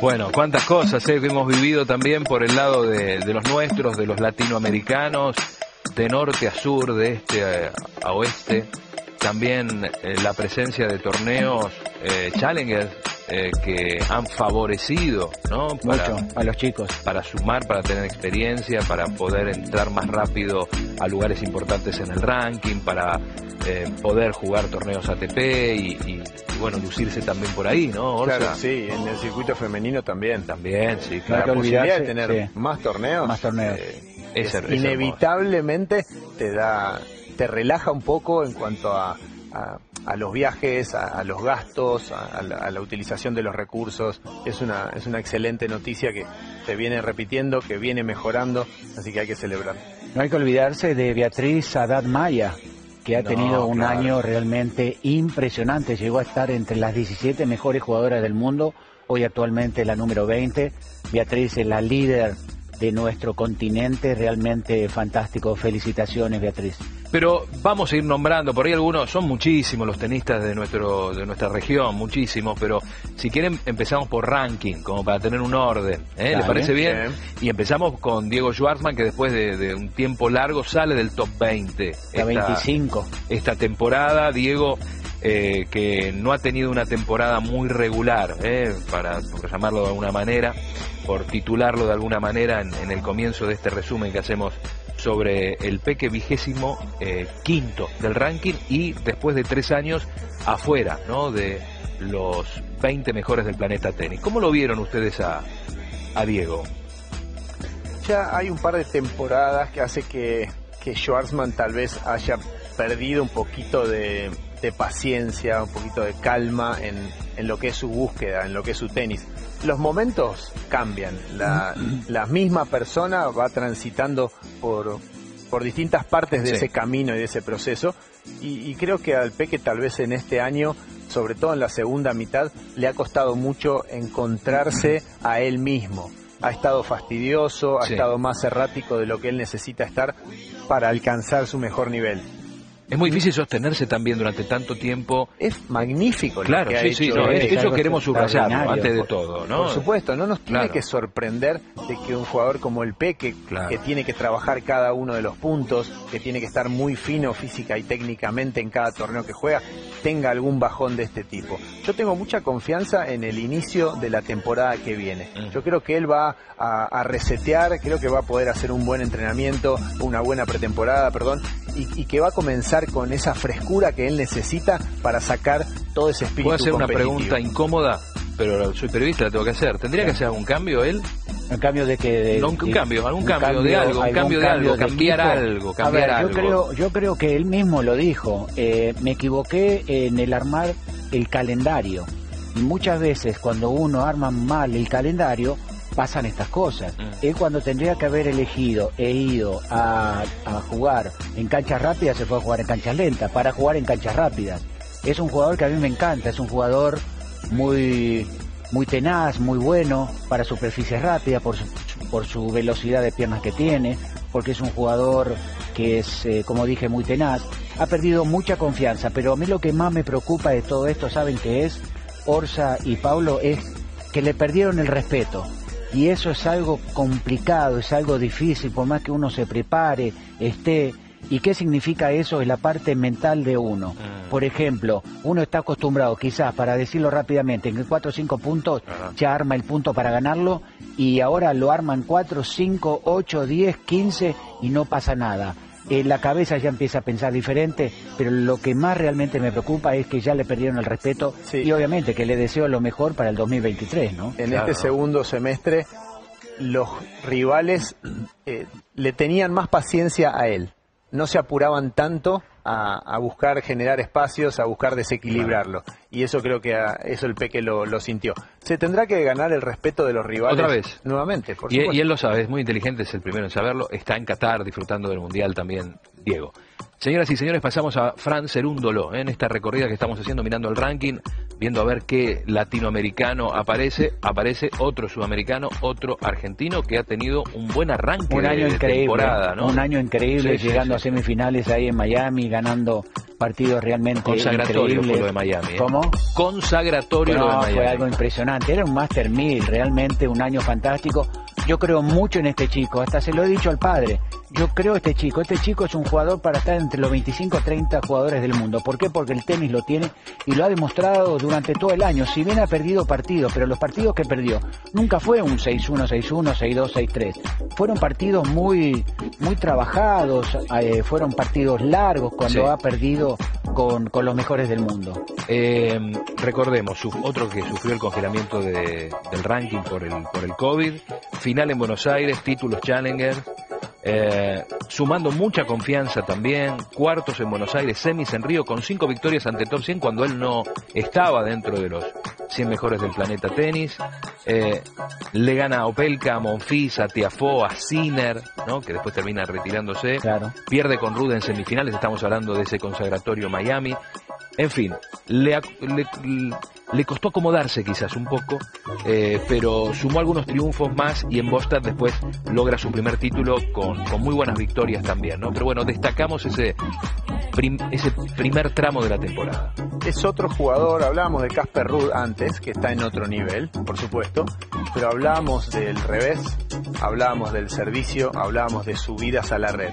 Bueno, cuántas cosas eh, hemos vivido también por el lado de, de los nuestros, de los latinoamericanos, de norte a sur, de este a, oeste. También eh, la presencia de torneos eh, Challengers eh, que han favorecido, ¿no? Para, Mucho a los chicos. para sumar, para tener experiencia, para poder entrar más rápido a lugares importantes en el ranking, para eh, poder jugar torneos ATP y, y- y, bueno, lucirse también por ahí, ¿no? Orsa? Claro, sí, en el circuito femenino también. También, sí, La claro. que posibilidad de tener sí. más torneos, Más torneos. eh, Es es inevitablemente te da, te relaja un poco en cuanto a, a- a los viajes, a, a los gastos, a, a la, a la utilización de los recursos. Es una, es una excelente noticia que se viene repitiendo, que viene mejorando, así que hay que celebrar. No hay que olvidarse de Beatriz Haddad Maya, que ha No, tenido un claro. año realmente impresionante. Llegó a estar entre las 17 mejores jugadoras del mundo, hoy actualmente la número 20. Beatriz es la líder de nuestro continente, realmente fantástico. Felicitaciones, Beatriz. Pero vamos a ir nombrando, por ahí algunos, son muchísimos los tenistas de nuestro de nuestra región, muchísimos, pero si quieren empezamos por ranking, como para tener un orden, ¿eh? ¿le Dale. parece bien? Y empezamos con Diego Schwartzman, que después de, de un tiempo largo sale del top 20. La Esta- 25. esta temporada, Diego, eh, que no ha tenido una temporada muy regular, eh, para por llamarlo de alguna manera, por titularlo de alguna manera en, en el comienzo de este resumen que hacemos sobre el Peque vigésimo eh, quinto del ranking y después de tres años afuera ¿no? de los 20 mejores del planeta tenis. ¿Cómo lo vieron ustedes a, a Diego? Ya hay un par de temporadas que hace que, que Schwarzman tal vez haya perdido un poquito de, de paciencia, un poquito de calma en, en lo que es su búsqueda, en lo que es su tenis. Los momentos cambian, la, la misma persona va transitando por, por distintas partes de Sí. ese camino y de ese proceso y, y creo que al Peque tal vez en este año, sobre todo en la segunda mitad, le ha costado mucho encontrarse a él mismo. Ha estado fastidioso, ha Sí. estado más errático de lo que él necesita estar para alcanzar su mejor nivel. Es muy difícil sostenerse también durante tanto tiempo. Es magnífico lo Claro, que ha sí, sí, hecho no, él. es- es eso queremos extraordinario. antes de todo, ¿no? Por supuesto, no nos tiene Claro. que sorprender de que un jugador como el Peque, Claro. que tiene que trabajar cada uno de los puntos, que tiene que estar muy fino física y técnicamente en cada torneo que juega, tenga algún bajón de este tipo. Yo tengo mucha confianza en el inicio de la temporada que viene. Mm. Yo creo que él va a, a resetear, creo que va a poder hacer un buen entrenamiento, una buena pretemporada, perdón, y, y que va a comenzar con esa frescura que él necesita para sacar todo ese espíritu Puedo hacer una pregunta incómoda, pero soy periodista, la tengo que hacer. ¿Tendría que hacer algún cambio él? En cambio de que... de- No, un de- cambio, algún cambio de algo, un cambio de algo, de cambiar equipo. algo, A cambiar ver, algo. Yo creo, yo creo que él mismo lo dijo. eh, me equivoqué en el armar el calendario. Y muchas veces cuando uno arma mal el calendario, pasan estas cosas. Mm. Él cuando tendría que haber elegido e ido a, a jugar en canchas rápidas, se fue a jugar en canchas lentas, para jugar en canchas rápidas. Es un jugador que a mí me encanta, es un jugador muy muy tenaz, muy bueno para superficies rápidas, por su, por su velocidad de piernas que tiene, porque es un jugador que es, eh, como dije, muy tenaz. Ha perdido mucha confianza, pero a mí lo que más me preocupa de todo esto, ¿saben qué es? Orsa y Pablo, es que le perdieron el respeto. Y eso es algo complicado, es algo difícil, por más que uno se prepare, esté. ¿Y qué significa eso? Es la parte mental de uno. Mm. Por ejemplo, uno está acostumbrado, quizás, para decirlo rápidamente, en 4 o 5 puntos Ajá. ya arma el punto para ganarlo y ahora lo arman 4, 5, 8, 10, 15 y no pasa nada. En la cabeza ya empieza a pensar diferente, pero lo que más realmente me preocupa es que ya le perdieron el respeto Sí. y obviamente que le deseo lo mejor para el 2023, ¿no? en Claro. este segundo semestre los rivales eh, le tenían más paciencia a él. No se apuraban tanto a, a buscar generar espacios, a buscar desequilibrarlo. Y eso creo que a- eso el Peque lo, lo sintió. Se tendrá que ganar el respeto de los rivales. Otra vez. Nuevamente, por Y, supuesto. y él lo sabe, es muy inteligente, es el primero en saberlo. Está en Qatar disfrutando del Mundial también, Diego. Señoras y señores, pasamos a Fran Cerúndolo ¿eh? en esta recorrida que estamos haciendo mirando el ranking viendo a ver qué latinoamericano aparece, aparece otro sudamericano, otro argentino que ha tenido un buen arranque un año de increíble, temporada, ¿no? un año increíble, Sí, llegando sí. a semifinales ahí en Miami, ganando partidos realmente Consagratorio increíbles. fue lo de Miami. ¿eh? ¿Cómo? Consagratorio lo de Miami. fue algo impresionante. Era un Master 1000, realmente un año fantástico. Yo creo mucho en este chico, hasta se lo he dicho al padre. Yo creo este chico, este chico es un jugador para estar entre los 25 o 30 jugadores del mundo. ¿Por qué? Porque el tenis lo tiene y lo ha demostrado durante todo el año. Si bien ha perdido partidos, pero los partidos que perdió nunca fue un 6-1, 6-1, 6-2, 6-3. Fueron partidos muy, muy trabajados, eh, fueron partidos largos cuando Sí. ha perdido con, con los mejores del mundo. Eh, recordemos, otro que sufrió el congelamiento de- del ranking por el, por el COVID, final en Buenos Aires, títulos Challenger, eh, sumando mucha confianza también, cuartos en Buenos Aires, semis en Río, con cinco victorias ante top 100 cuando él no estaba dentro de los 100 mejores del planeta tenis. Eh, le gana a Opelka, a Monfils, a Tiafó, a Sinner, ¿no? que después termina retirándose. Claro. Pierde con Ruda en semifinales, estamos hablando de ese consagratorio Miami. En fin, le, costó acomodarse quizás un poco, eh, pero sumó algunos triunfos más y en Boston después logra su primer título con muy buenas victorias también, ¿no? Pero bueno, destacamos ese, prim- ese primer tramo de la temporada. Es otro jugador, hablábamos de Casper Ruud antes, que está en otro nivel, por supuesto, pero hablábamos del revés, hablábamos del servicio, hablábamos de subidas a la red.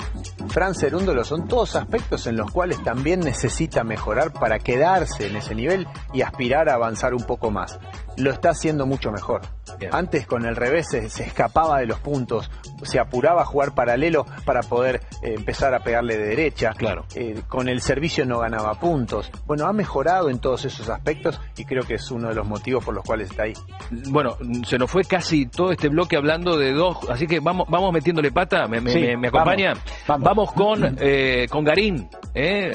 Fran Cerúndolo son todos aspectos en los cuales también necesita mejorar para quedarse en ese nivel y aspirar a avanzar un poco más. Lo está haciendo mucho mejor. Bien. Antes con el revés se, se escapaba de los puntos, se apuraba a jugar paralelo para poder eh, empezar a pegarle de derecha. Claro. Eh, con el servicio no ganaba puntos. Bueno, ha mejorado en todos esos aspectos y creo que es uno de los motivos por los cuales está ahí. Bueno, se nos fue casi todo este bloque hablando de dos, así que vamos, vamos metiéndole pata, ¿me, me- Sí, me- me acompaña? vamos, vamos. con, eh, con Garín,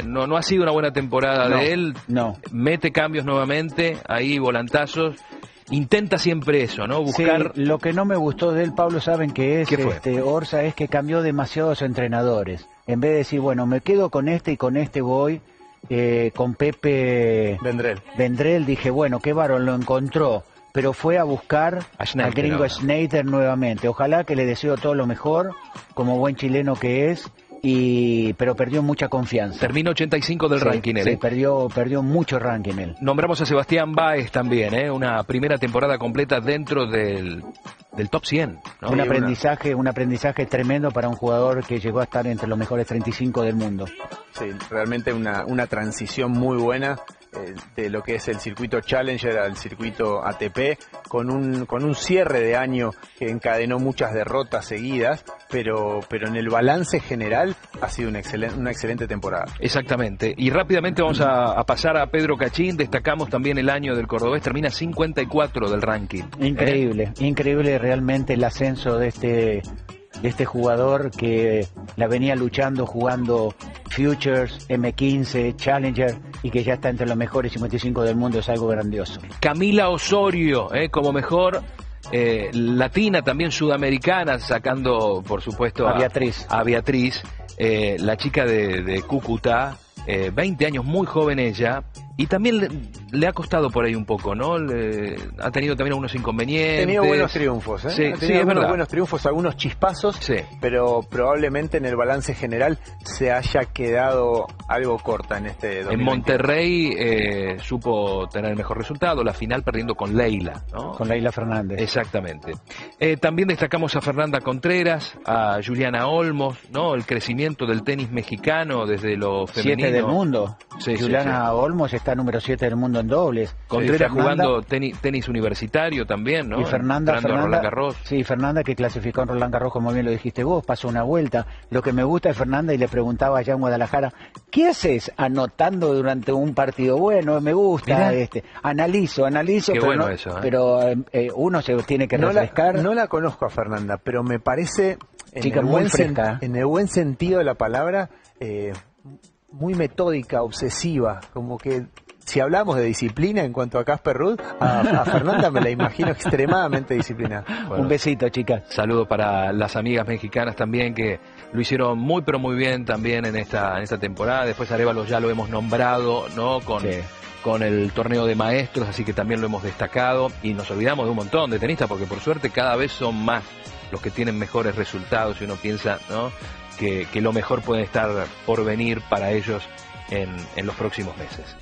no, no ha sido una buena temporada No, de él, no. mete cambios nuevamente, ahí volantazos, intenta siempre eso, ¿no? Buscar... Sí, lo que no me gustó de él, Pablo, saben que es este Orsa es que cambió demasiados entrenadores. En vez de decir, bueno, me quedo con este y con este voy, eh, con Pepe Vendrell. Vendrell, dije, bueno, qué varón lo encontró, pero fue a buscar A Schneider al gringo. Schneider nuevamente. Ojalá que le deseo todo lo mejor, como buen chileno que es, y pero perdió mucha confianza. Termina 85 del Sí, ranking él, sí, ¿eh? perdió, perdió mucho ranking él. Nombramos a Sebastián Báez también, ¿eh? Una primera temporada completa dentro del, del top 100, ¿no? un una- aprendizaje, un aprendizaje tremendo para un jugador que llegó a estar entre los mejores 35 del mundo. Sí, realmente una, una transición muy buena eh, de lo que es el circuito Challenger al circuito ATP, con un, con un cierre de año que encadenó muchas derrotas seguidas, pero, pero en el balance general ha sido una, excelente una excelente temporada. Exactamente. Y rápidamente vamos a, a pasar a Pedro Cachín. Destacamos también el año del Cordobés. Termina 54 del ranking. ¿eh? Increíble, increíble realmente el ascenso de este de este jugador que la venía luchando jugando Futures, M15, Challenger y que ya está entre los mejores 55 del mundo es algo grandioso. Camila Osorio, ¿eh? como mejor eh, latina, también sudamericana, sacando, por supuesto, A Beatriz. a Beatriz, eh, la chica de, de Cúcuta. eh, 20 años, muy joven ella, y también le, ha costado por ahí un poco, ¿no? Le- ha tenido también algunos Ha inconvenientes. tenido buenos triunfos, ¿eh? Sí, ha tenido sí, es algunos verdad. buenos triunfos, algunos chispazos, Sí. pero probablemente en el balance general se haya quedado algo corta en este En 2021. Monterrey eh, supo tener el mejor resultado, la final perdiendo con Leila, ¿no? Con Leila Fernández. Exactamente. Eh, también destacamos a Fernanda Contreras, a Juliana Olmos, ¿no? El crecimiento del tenis mexicano desde lo femenino. Siete del mundo. Sí, Juliana sí. Olmos está número 7 del mundo en dobles. Contreras Y Fernanda- jugando tenis, tenis universitario también, ¿no? Y Fernanda, Entrando a Fernanda, Roland Garros. sí, Fernanda que clasificó en Roland Garros, como bien lo dijiste vos, pasó una vuelta. Lo que me gusta de Fernanda, y le preguntaba allá en Guadalajara, ¿qué haces anotando durante un partido? Bueno, me gusta, Mirá. este, analizo, analizo, Qué pero, bueno no- eso, ¿eh? pero eh, eh, uno se tiene que no la, refrescar. no la conozco a Fernanda, pero me parece, en, Chica el, muy buen sen- en el buen sentido de la palabra, eh, muy metódica, obsesiva, como que si hablamos de disciplina en cuanto a Casper Ruud, a, a Fernanda me la imagino extremadamente disciplinada. Bueno. Un besito, chicas. Saludo para las amigas mexicanas también que lo hicieron muy pero muy bien también en esta en esta temporada. Después Arevalo ya lo hemos nombrado, ¿no? Con Sí. con el torneo de maestros, así que también lo hemos destacado y nos olvidamos de un montón de tenistas porque por suerte cada vez son más los que tienen mejores resultados y uno piensa ¿no? que, que lo mejor puede estar por venir para ellos en, en los próximos meses.